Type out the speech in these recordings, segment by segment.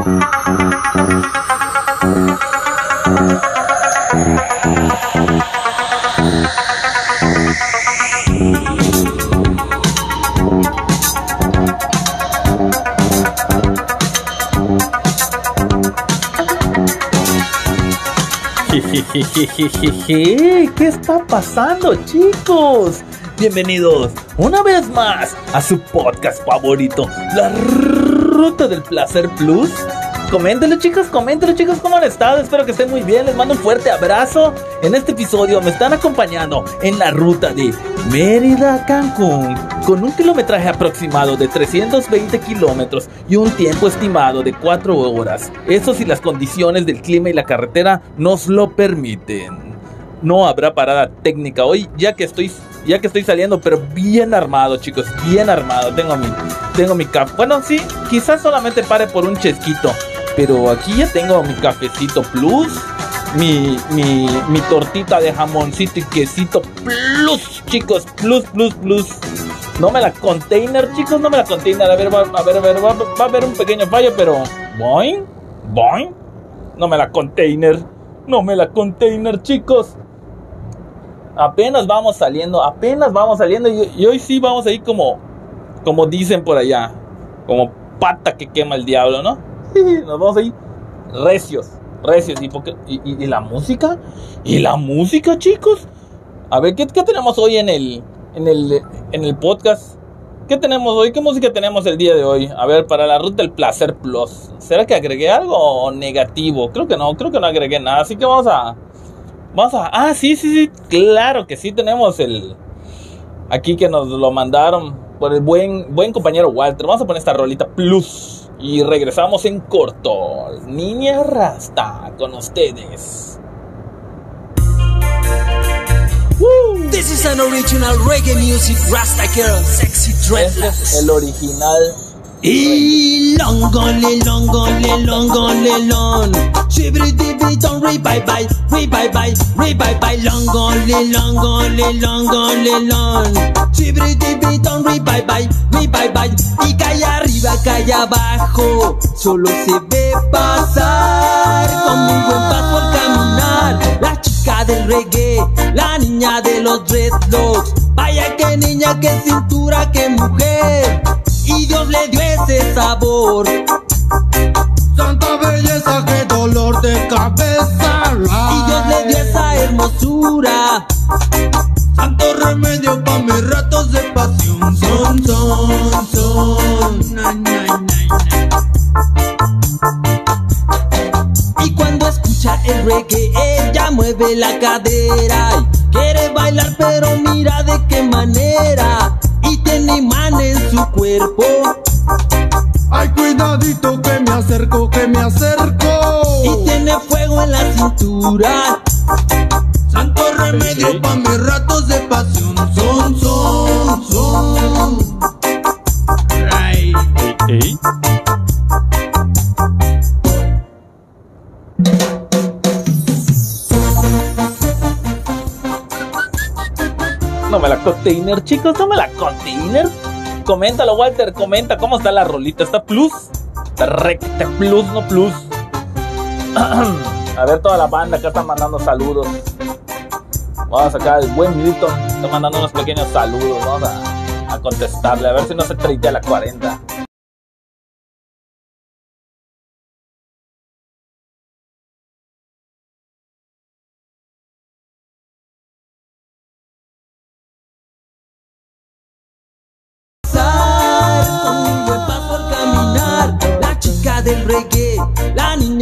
¿Qué está pasando, chicos? Bienvenidos una vez más a su podcast favorito, La Ruta del Placer Plus. Coméntenlo chicos, coméntenlo chicos cómo han estado, espero que estén muy bien, les mando un fuerte abrazo. En este episodio me están acompañando en la ruta de Mérida a Cancún, con un kilometraje aproximado de 320 kilómetros y un tiempo estimado de 4 horas. Eso si las condiciones del clima y la carretera nos lo permiten. No habrá parada técnica hoy, ya que estoy ya que estoy saliendo, pero bien armado, chicos, bien armado. Tengo mi tengo mi café. Bueno, sí, quizás solamente pare por un chesquito, pero aquí ya tengo mi cafecito plus, mi, mi, mi tortita de jamoncito y quesito plus, chicos, plus, plus, plus. No me la container, chicos, no me la container. A ver, a ver, a ver, va, va a haber un pequeño fallo, pero. Boing, boing. No me la container. No me la container, chicos. Apenas vamos saliendo, apenas vamos saliendo. Y, y hoy sí vamos a ir como. Como dicen por allá. Como pata que quema el diablo, ¿no? Nos vamos a ir recios, recios. ¿Y, por qué? ¿Y, y, y la música? ¿Y la música, chicos? A ver, ¿qué, qué tenemos hoy en el, en, el, en el podcast? ¿Qué tenemos hoy? ¿Qué música tenemos el día de hoy? A ver, para la ruta del placer plus. ¿Será que agregué algo negativo? Creo que no, creo que no agregué nada. Así que vamos a... Vamos a... Ah, sí, sí, sí. Claro que sí tenemos el... Aquí que nos lo mandaron por el buen, buen compañero Walter. Vamos a poner esta rolita plus. Y regresamos en corto. Niña Rasta con ustedes. Woo. This is an original reggae music Rasta girl, sexy dreadlocks. Este es el original. Y longole, longole, longole, long. Shibri dibi don re bye bye, re bye bye, re bye bye. Longole, longole, longole, long. Shibri dibi don re bye bye, re bye bye. Y calle calle abajo, solo se ve pasar con muy buen paso al caminar. La chica del reggae, la niña de los dreadlocks. Vaya que niña, que cintura, que mujer. Y Dios le dio ese sabor. Santa belleza, qué dolor de cabeza. Y Dios le dio esa hermosura. Mueve la cadera. Y quiere bailar, pero mira de qué manera. Y tiene imán en su cuerpo. Ay, cuidadito que me acerco, que me acerco. Y tiene fuego en la cintura. Santo remedio pa' mis ratos de pasión. Son, son, son. Ay. Ey. No me la container, chicos, no me la container. Coméntalo, Walter, comenta cómo está la rolita. ¿Está plus? Está recta plus, no plus. A ver, toda la banda acá está mandando saludos. Vamos a sacar el buen Milton. Está mandando unos pequeños saludos. Vamos a, a contestarle. A ver si no se a la 40.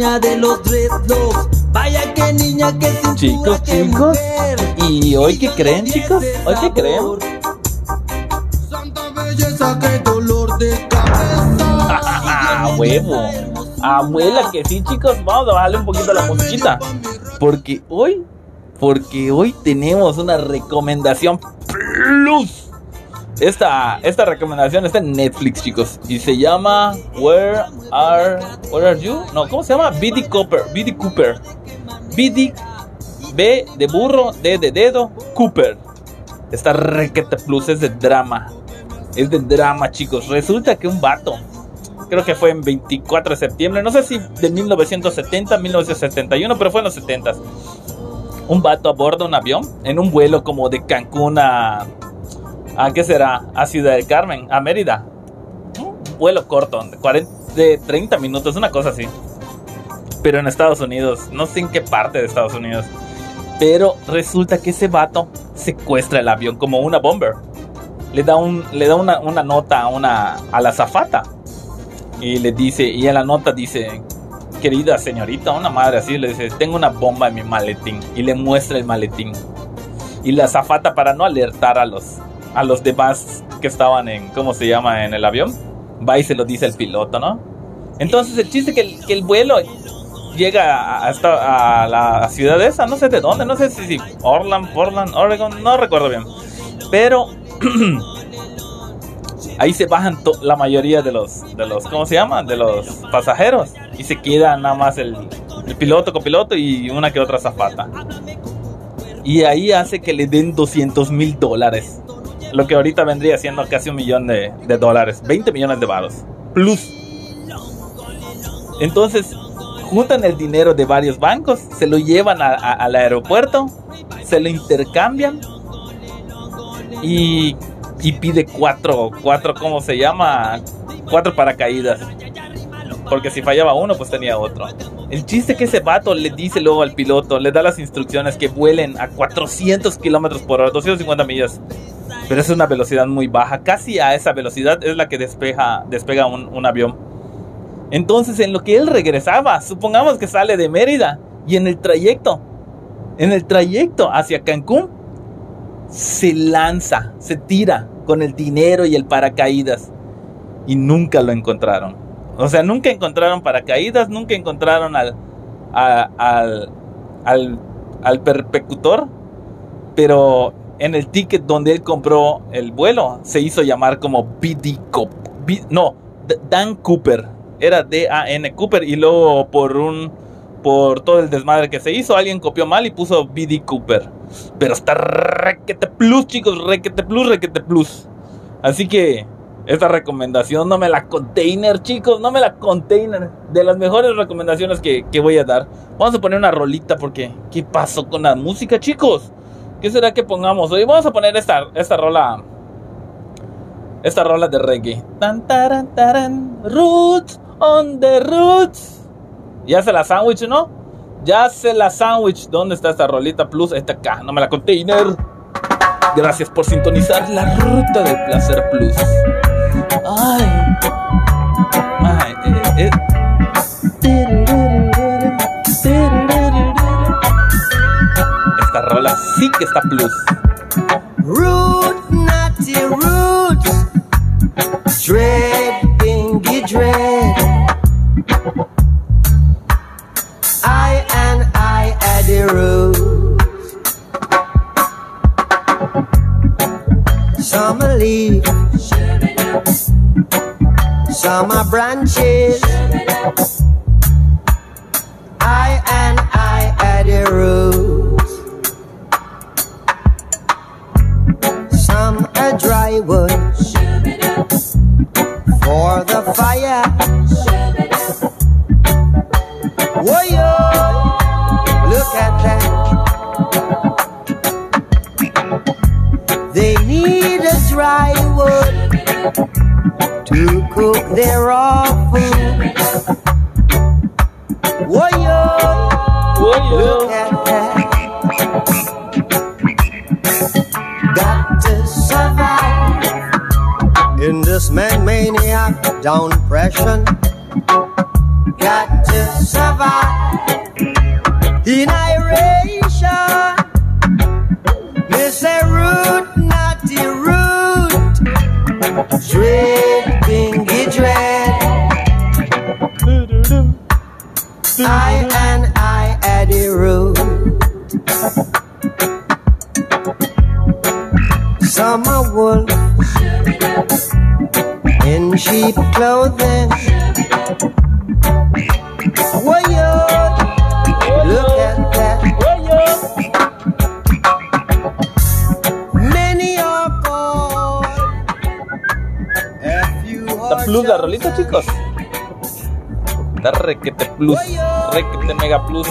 Niña de los dreadlocks. Vaya que niña, que cintura, Chicos, que chicos. mujer. ¿Y hoy qué creen, chicos? ¿Hoy qué creen? Santa belleza, qué dolor de cabeza. ¡A huevo! Abuela, que sí, chicos. Vamos a bajarle un poquito a la musiquita. Porque hoy, porque hoy tenemos una recomendación plus. Esta, esta recomendación está en Netflix, chicos. Y se llama Where Are, Where Are You? No, ¿cómo se llama? B.D. Cooper. B.D. Cooper. B.D. B de burro, D de dedo, Cooper. Esta requeta plus es de drama. Es de drama, chicos. Resulta que un vato creo que fue en 24 de septiembre, no sé si de 1970, 1971, pero fue en los 70. Un vato a bordo de un avión en un vuelo como de Cancún a... ¿A qué será? A Ciudad del Carmen, a Mérida. Un vuelo corto, de, 40, de 30 minutos, una cosa así. Pero en Estados Unidos, no sé en qué parte de Estados Unidos. Pero resulta que ese vato secuestra el avión como una bomber. Le da, un, le da una, una nota a, una, a la zafata. Y le dice, y en la nota dice, querida señorita, una madre así, le dice, tengo una bomba en mi maletín. Y le muestra el maletín. Y la zafata para no alertar a los, a los demás que estaban en, ¿cómo se llama? En el avión. Va y se lo dice el piloto, ¿no? Entonces el chiste que el, que el vuelo llega a, esta, a la ciudad esa, no sé de dónde, no sé si, si Orland, Portland, Oregon, no recuerdo bien. Pero ahí se bajan la mayoría de los, de los, ¿cómo se llama? De los pasajeros. Y se queda nada más el, el piloto, copiloto y una que otra zafata. Y ahí hace que le den 200 mil dólares. Lo que ahorita vendría siendo casi un millón de, dólares. 20 millones de baros. Plus. Entonces, juntan el dinero de varios bancos, se lo llevan a, al aeropuerto, se lo intercambian y, y pide cuatro, cuatro, ¿cómo se llama? Cuatro paracaídas. Porque si fallaba uno, pues tenía otro. El chiste que ese vato le dice luego al piloto, le da las instrucciones que vuelen a 400 kilómetros por hora, 250 millas. Pero es una velocidad muy baja. Casi a esa velocidad es la que despeja, despega un, un avión. Entonces, en lo que él regresaba, supongamos que sale de Mérida y en el trayecto, en el trayecto hacia Cancún, se lanza, se tira con el dinero y el paracaídas y nunca lo encontraron. O sea, nunca encontraron paracaídas, nunca encontraron al, a, al, al, al pero en el ticket donde él compró el vuelo se hizo llamar como BD Cop, no, Dan Cooper, era D-A-N Cooper y luego por un por todo el desmadre que se hizo alguien copió mal y puso BD Cooper. Pero está requete plus chicos requete plus requete plus. Así que esta recomendación no me la container chicos no me la container. De las mejores recomendaciones que, que voy a dar. Vamos a poner una rolita porque qué pasó con la música chicos qué será que pongamos hoy vamos a poner esta esta rola esta rola de reggae. Tan, taran, taran, roots on the roots. Ya se la sándwich, ¿no? Ya se la sándwich. ¿Dónde está esta rolita plus? Está acá, no me la container. Gracias por sintonizar la ruta del placer plus. Ay. Ay, eh, eh. Esta rola sí que está plus. Root, natty roots. Dread, bingy dread. I and I at the roots. Some are leaves, some are branches. I and I at the roots. Are dry wood for the fire. Whoa, look at that. They need a dry wood to cook their raw depression. Got to survive in iration. Miss a root, not the root. Dread, bingy dread. I and I the root. Are wolf in sheep clothing. Está plus la rolita, chicos. Está requete plus, requete mega plus.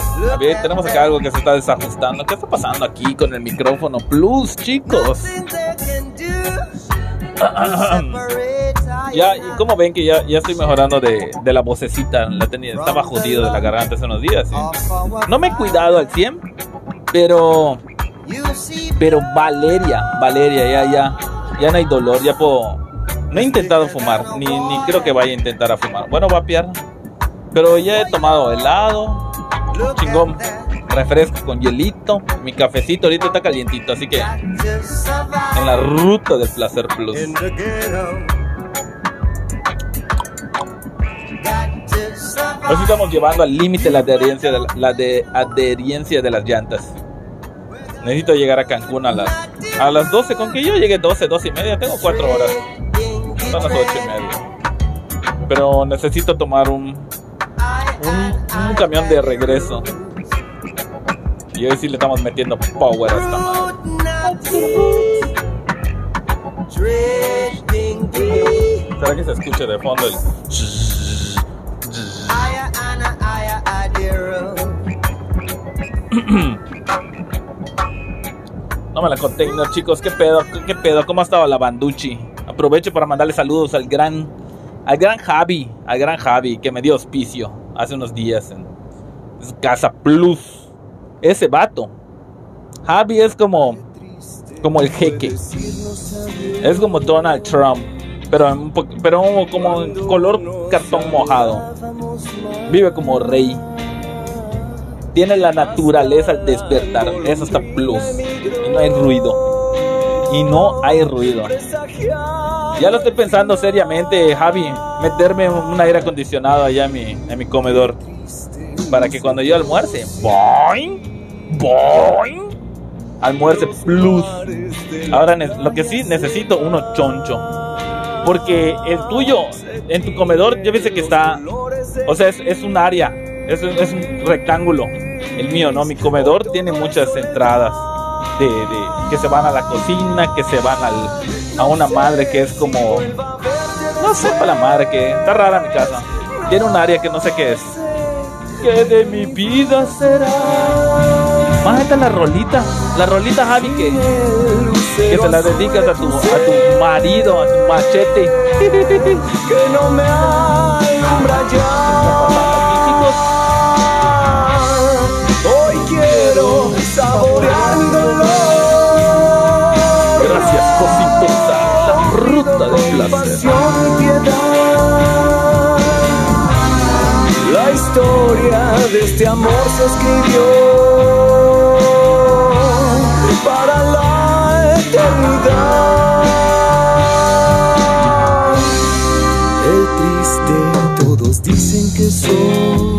Tenemos acá algo que se está desajustando. ¿Qué está pasando aquí con el micrófono plus, chicos? ya, y como ven que ya, ya estoy mejorando de, de la vocecita. La tenía, estaba jodido de la garganta hace unos días. ¿sí? No me he cuidado al 100, pero. Pero Valeria, Valeria, ya, ya. Ya no hay dolor, ya puedo. No he intentado fumar, ni, ni creo que vaya a intentar a fumar. Bueno, va a piar. Pero ya he tomado helado, chingón, refresco con hielito. Mi cafecito ahorita está calientito, así que en la ruta del placer plus. Hoy estamos llevando al límite la adherencia de, la, la de adherencia de las llantas. Necesito llegar a Cancún a las, a las 12. Con que yo llegue 12, 12 y media, tengo 4 horas. Son las 8 y media. Pero necesito tomar un, un, camión de regreso. Y hoy sí le estamos metiendo power a esta madre. ¿Será que se escuche de fondo el... No me la container, chicos. ¿Qué pedo? ¿Qué pedo? ¿Cómo ha estado la banduchi? Aprovecho para mandarle saludos al gran, al gran Javi, al gran Javi, que me dio auspicio hace unos días en casa Plus. Ese vato. Javi es como, como el jeque. Es como Donald Trump, pero, pero como color cartón mojado. Vive como rey. Tiene la naturaleza al despertar. Eso está plus. No hay ruido. Y no hay ruido. Ya lo estoy pensando seriamente, Javi. Meterme un aire acondicionado allá en mi, en mi comedor. Para que cuando yo almuerce, boing, boing, almuerce plus. Ahora lo que sí necesito uno choncho. Porque el tuyo, en tu comedor, ya viste que está. O sea, es, es un área. Es, es un rectángulo. El mío, ¿no? Mi comedor tiene muchas entradas. De, de- que se van a la cocina, que se van al, a una madre que es como. No sé para la madre que. Está rara mi casa. Tiene un área que no sé qué es. ¿Qué de mi vida será? Esta es la rolita. La rolita, Javi, que, que se la dedicas a tu, a tu marido, a tu machete. que no me Gracias, cositosa. La ruta del placer. La historia de este amor se escribió para la eternidad. El triste todos dicen que soy,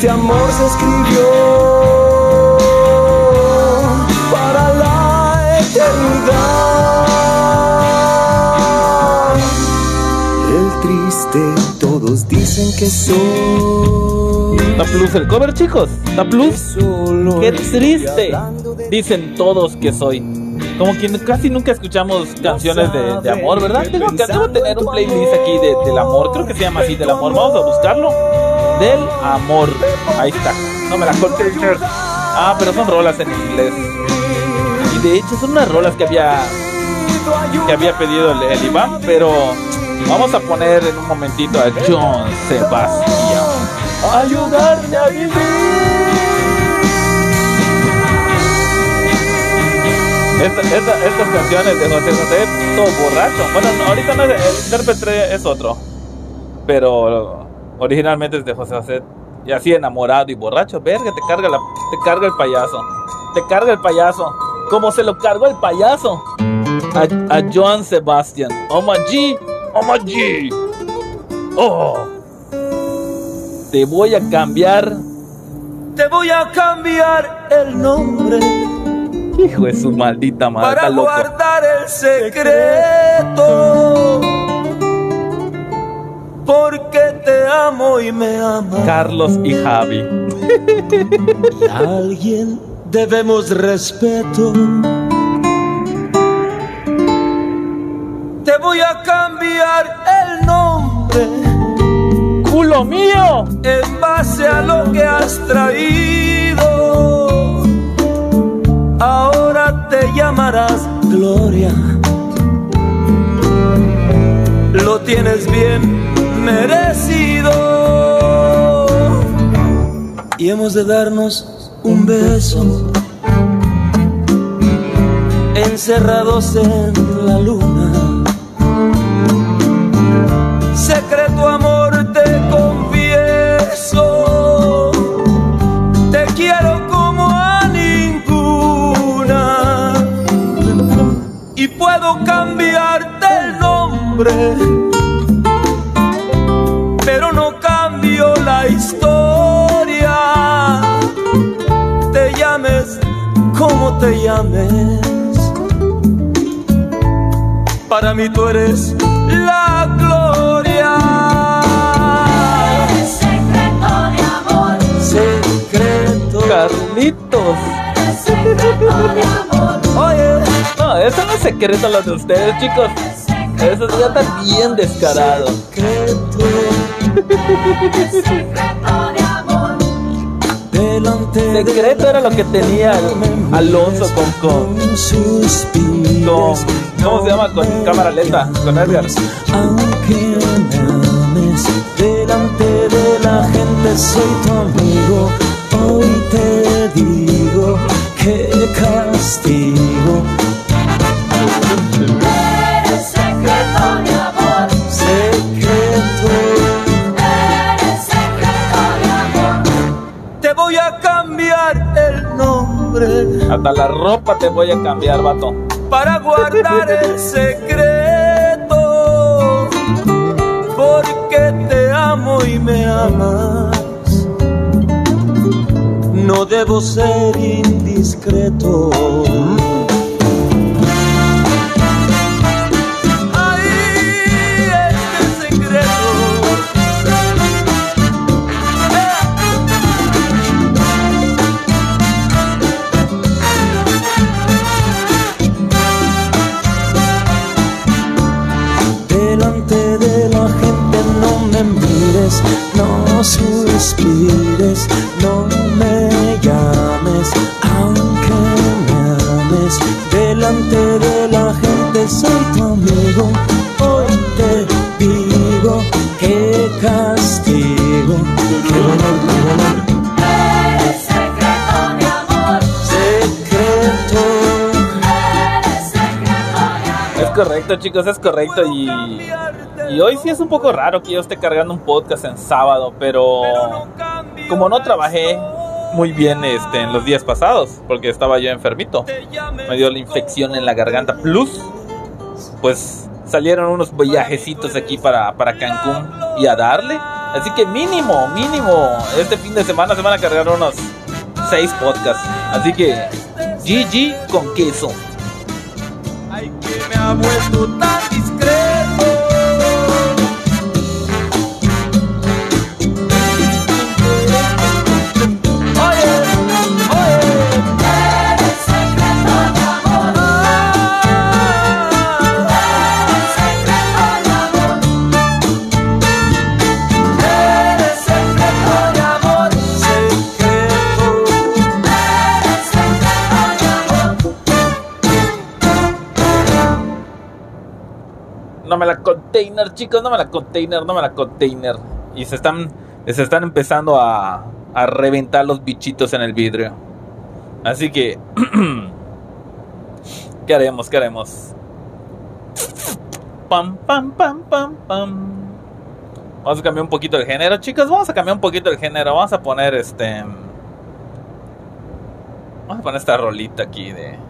Este amor se escribió para la eternidad. El triste todos dicen que soy. ¿Está plus el cover, chicos? ¿Está plus? ¡Qué triste! Dicen todos que soy. Como que casi nunca escuchamos canciones de, de amor, ¿verdad? Tengo, que- debo tener un playlist aquí de, del amor. Creo que se llama así, del amor. Vamos a buscarlo. Del amor. Ahí está. No me la container. Ah, pero son rolas en inglés. Y de hecho son unas rolas que había que había pedido el, el Iván, pero Vamos a poner en un momentito a John Sebastián. Ayudarme a vivir. Esta- esta- estas canciones de José José, todo borracho. Bueno, no, ahorita no el intérprete es otro. Pero originalmente es de José José. Y así enamorado y borracho. Verga, te carga, la, te carga el payaso. Te carga el payaso. Como se lo cargó el payaso. A, a Joan Sebastian. Oh my G. Oh my G. Oh. Te voy a cambiar. Te voy a cambiar el nombre Hijo de su maldita madre. para guardar el secreto. Porque te amo y me amas. Carlos y Javi. A alguien debemos respeto. Te voy a cambiar el nombre ¡Culo mío! en base a lo que has traído. Ahora te llamarás Gloria. Lo tienes bien merecido. Y hemos de darnos un beso. Encerrados en la luna. Secreto amor te confieso. Te quiero como a ninguna. Y puedo cambiarte el nombre. Llames. Para mí tú eres la gloria. secreto de amor, Secreto. Carlitos. secreto de amor, Oye, No, eso no es secreto lo de ustedes, chicos. Eso ya está bien descarado. secreto. Secreto era lo que tenía Alonso con, con, con ¿cómo se llama? Con cámara lenta, con Edgar. Aunque me ames, delante de la gente soy tu amigo. Hoy te digo que castigo. Hasta la ropa te voy a cambiar, vato. para guardar el secreto. Porque te amo y me amas. No debo ser indiscreto. No suspires, no me llames, aunque me ames. Delante de la gente soy tu amigo, hoy te digo que castigo. Qué dolor, qué dolor. eres secreto de amor, Secreto. eres secreto de amor, Es correcto, chicos, es correcto. Y, y hoy sí es un poco raro que yo esté cargando un podcast en sábado, pero como no trabajé muy bien este, en los días pasados, porque estaba yo enfermito, me dio la infección en la garganta. Plus, pues salieron unos viajecitos aquí para, para Cancún y a darle. Así que mínimo, mínimo, este fin de semana se van a cargar unos 6 podcasts. Así que GG con queso. Ay, que me ha vuelto tan container, chicos, no me la container, no me la container. Y se están, se están empezando a, a reventar los bichitos en el vidrio. Así que, ¿qué haremos? ¿Qué haremos? Pam, pam, pam, pam, pam. Vamos a cambiar un poquito el género, chicos. Vamos a cambiar un poquito el género. Vamos a poner este. Vamos a poner esta rolita aquí de.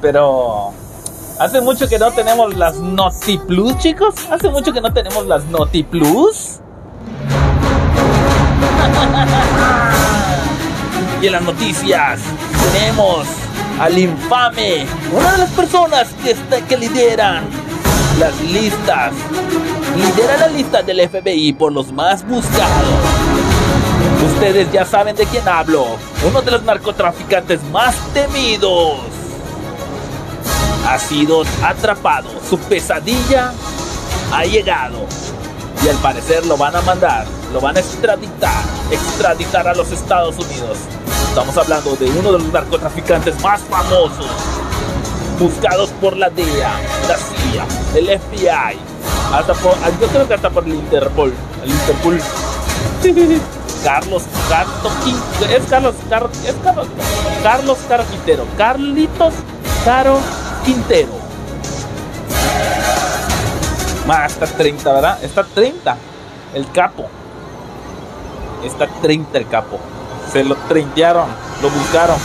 pero. Hace mucho que no tenemos las Noti Plus, chicos. Hace mucho que no tenemos las Noti Plus. y en las noticias tenemos al infame, una de las personas que, está, que lideran las listas. Lidera la lista del FBI por los más buscados. Ustedes ya saben de quién hablo. Uno de los narcotraficantes más temidos. Ha sido atrapado. Su pesadilla ha llegado. Y al parecer lo van a mandar. Lo van a extraditar. Extraditar a los Estados Unidos. Estamos hablando de uno de los narcotraficantes más famosos. Buscados por la DEA, la CIA, el FBI. Hasta por, yo creo que hasta por el Interpol. El Interpol. Carlos Carto Quin- es Carlos Car- es Carlos Carlos Caro Quintero Carlitos Caro Quintero. Más está 30 verdad está 30 el capo. Está 30 el capo. Se lo treintearon lo buscaron.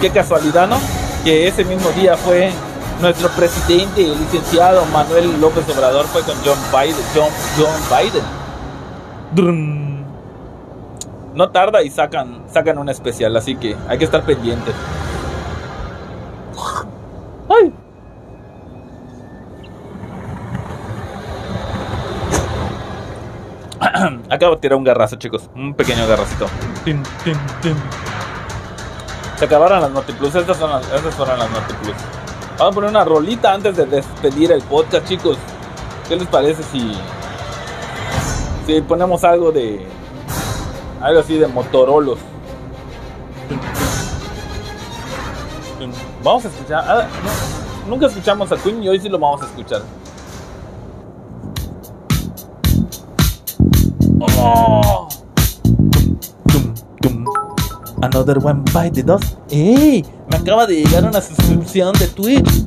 Qué casualidad no que ese mismo día fue nuestro presidente el licenciado Manuel López Obrador fue con John Biden John, Biden. No tarda y sacan, sacan un especial, así que hay que estar pendientes. ¡Ay! Acabo de tirar un garrazo, chicos. Un pequeño garracito. Tin, tin, tin. Se acabaron las Notiplus. Estas, son las, estas fueron las Notiplus. Vamos a poner una rolita antes de despedir el podcast, chicos. ¿Qué les parece si, si ponemos algo de. Algo así de Motorolos? Vamos a escuchar. ah, nunca escuchamos a Queen y hoy sí lo vamos a escuchar. Oh. Another one bite the dust. ¡Ey! Me acaba de llegar una suscripción de Twitch.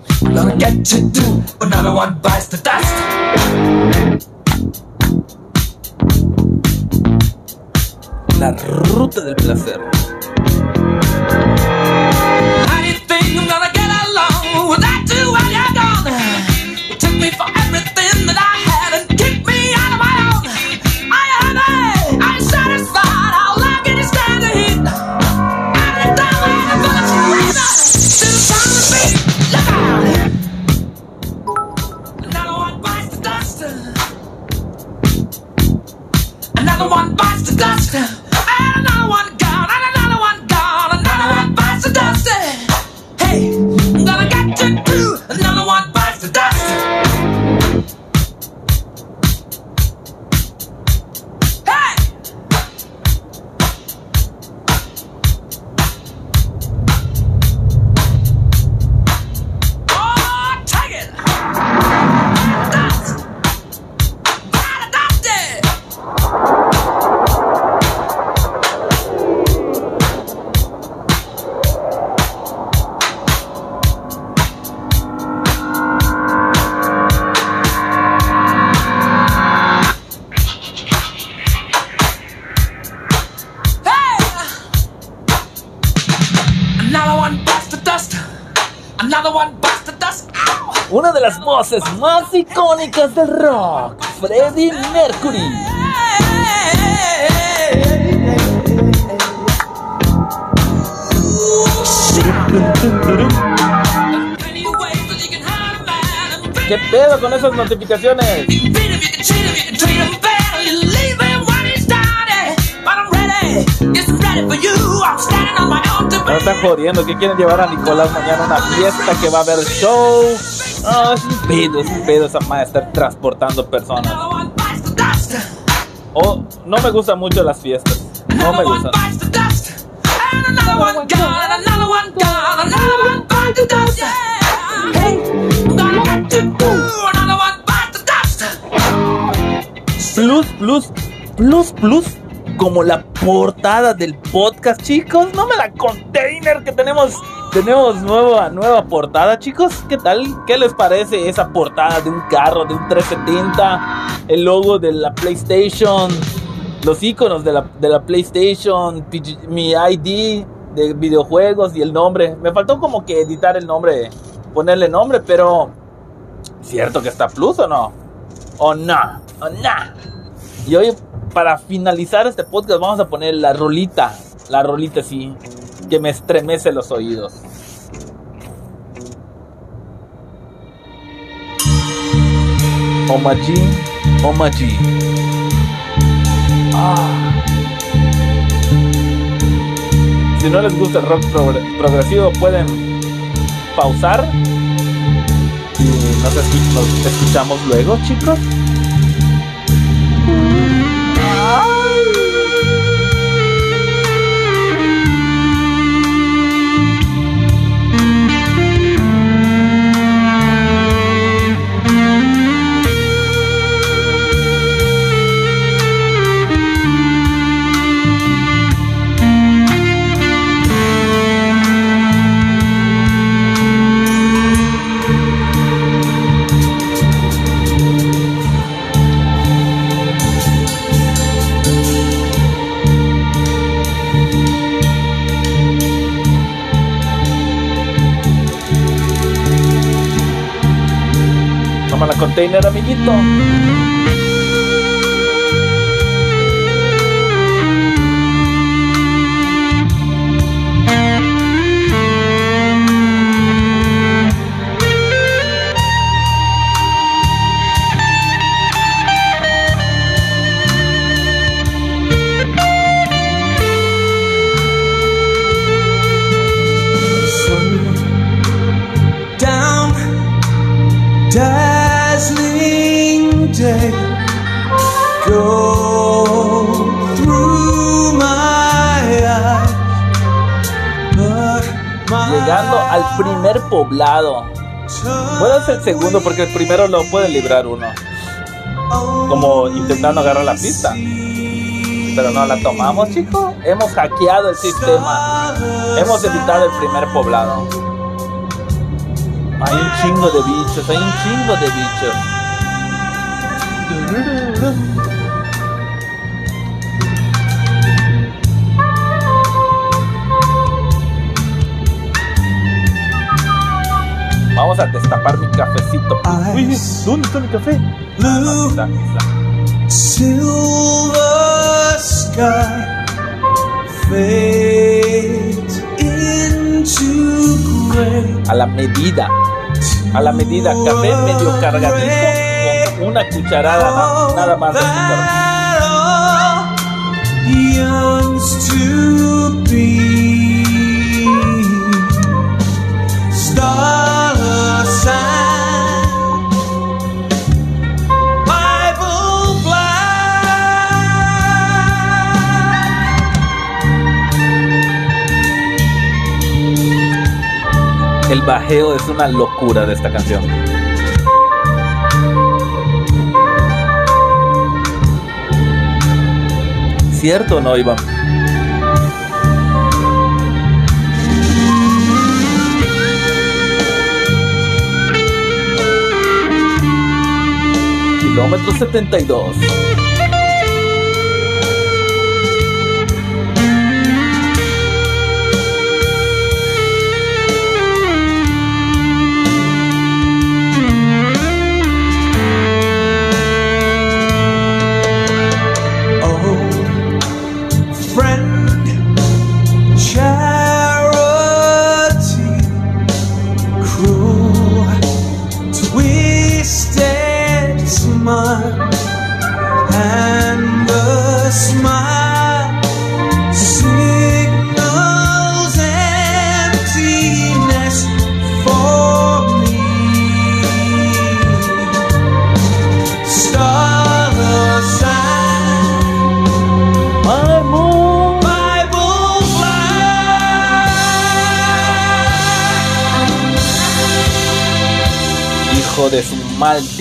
Gonna get to do another one bites the dust. La ruta del placer. Voces más icónicas del rock, Freddie Mercury. ¿Qué pedo con esas notificaciones? No están jodiendo, que quieren llevar a Nicolás mañana a una fiesta que va a haber show. No, es un pedo, es un pedo esa madre estar transportando personas. Oh, no me gustan mucho las fiestas. No me gustan. Plus, plus, plus, plus. Como la portada del podcast, chicos. No me la container que tenemos. Tenemos nueva, nueva portada, chicos. ¿Qué tal? ¿Qué les parece esa portada de un carro, de un 370? El logo de la PlayStation. Los iconos de la, de la PlayStation. Mi ID de videojuegos y el nombre. Me faltó como que editar el nombre. Ponerle nombre, pero. ¿Cierto que está plus o no? ¿O no? ¿O no? Y hoy, para finalizar este podcast, vamos a poner la rolita. La rolita, sí. Que me estremece los oídos. Omaji, Omaji. Ah. Si no les gusta el rock progre- progresivo, pueden pausar. Y nos, escu- nos escuchamos luego, chicos. Toma la container, amiguito. El segundo porque el primero lo puede librar uno. Como intentando agarrar la pista. Pero no la tomamos, chicos. Hemos hackeado el sistema. Hemos evitado el primer poblado. Hay un chingo de bichos, hay un chingo de bichos. Vamos a destapar mi cafecito. Uy, ¿dónde está mi café? Está, está. Silver sky fades into gray. A la medida. A la medida. Café medio cargadito con una cucharada na- nada más de El bajeo es una locura de esta canción. ¿Cierto o no, Iván? Kilómetro 72.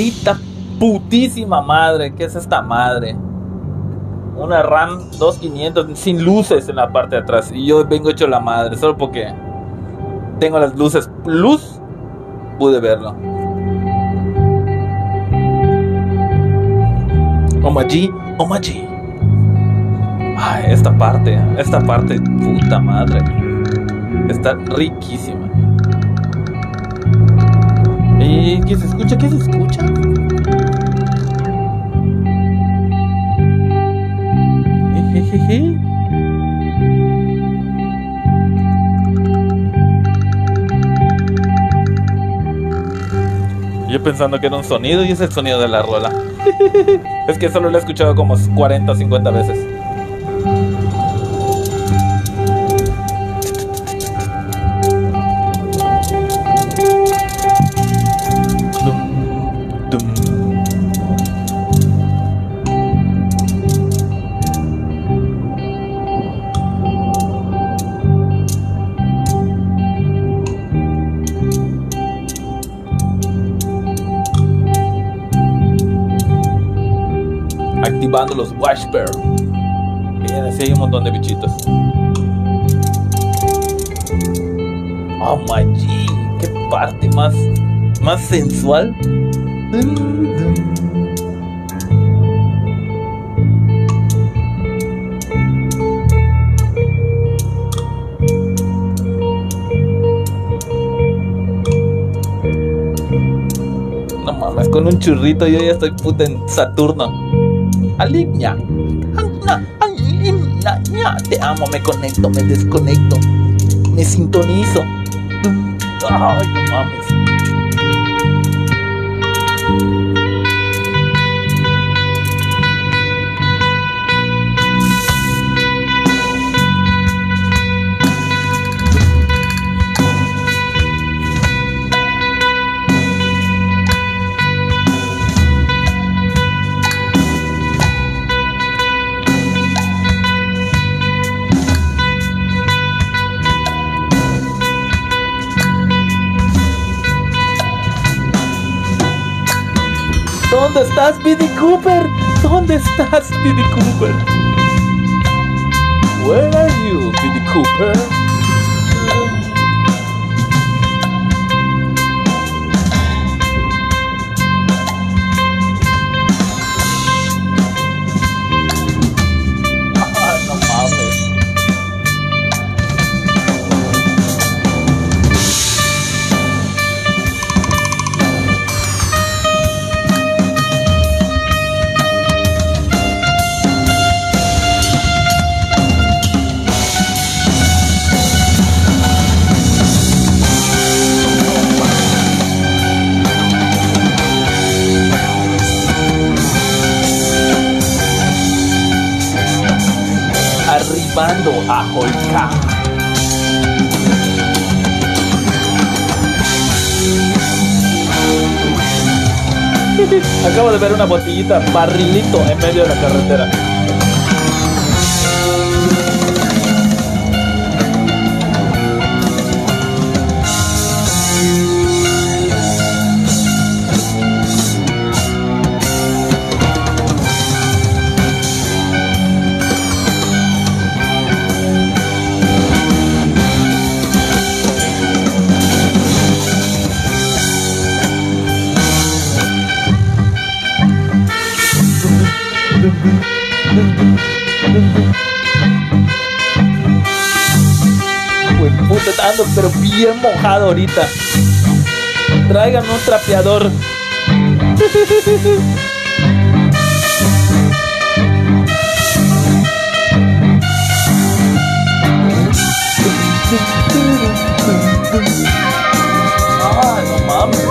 Maldita putísima madre. ¿Qué es esta madre? Una RAM 2500 sin luces en la parte de atrás. Y yo vengo hecho la madre. Solo porque tengo las luces plus. Pude verlo. Omaji, Omaji. Ay, esta parte, esta parte, puta madre. Está riquísima. ¿Y qué se escucha? ¿Qué se escucha? Ejejeje. Yo pensando que era un sonido y es el sonido de la rola. es que solo lo he escuchado como 40 o 50 veces. Miren, así hay un montón de bichitos. Oh my G, qué parte más, más sensual. No mames, con un churrito yo ya estoy puta en Saturno. Aligna. Te amo, me conecto, me desconecto. Me sintonizo. Ay, no mames. ¿Dónde estás, Billy Cooper? ¿Dónde estás, Billy Cooper? Where are you, Billy Cooper? Barrilito en medio de la carretera. Pero bien mojado ahorita. Traigan un trapeador. Ay, no mames.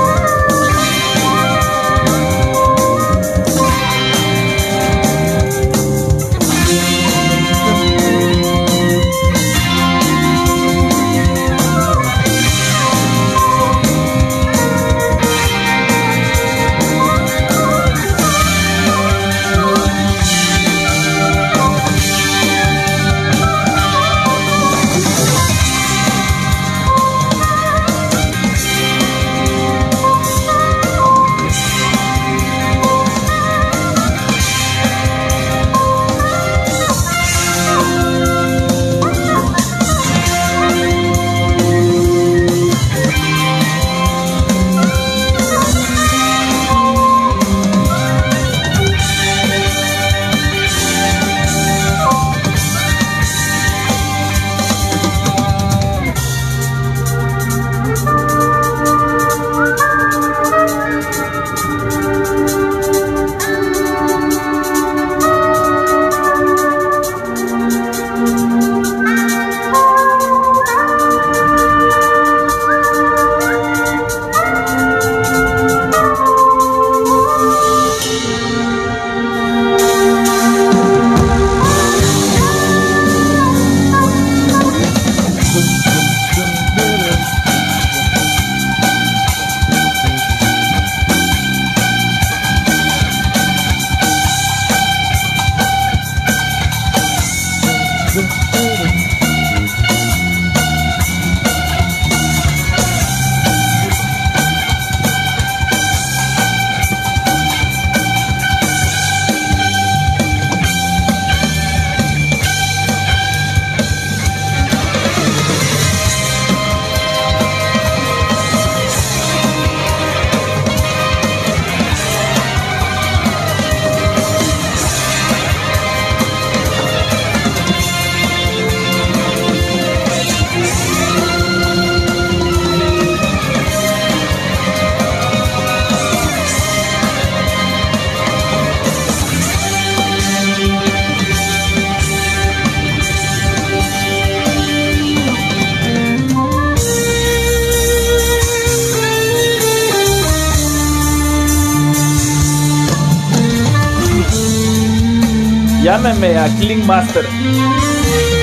Llámeme a Clean Master.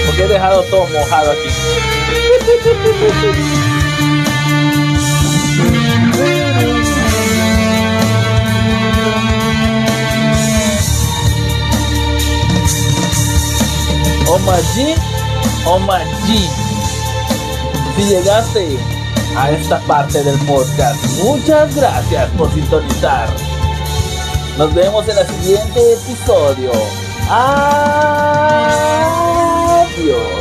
Porque he dejado todo mojado aquí. Omajin, Omajin. Si llegaste a esta parte del podcast, muchas gracias por sintonizar. Nos vemos en el siguiente episodio. あーよ。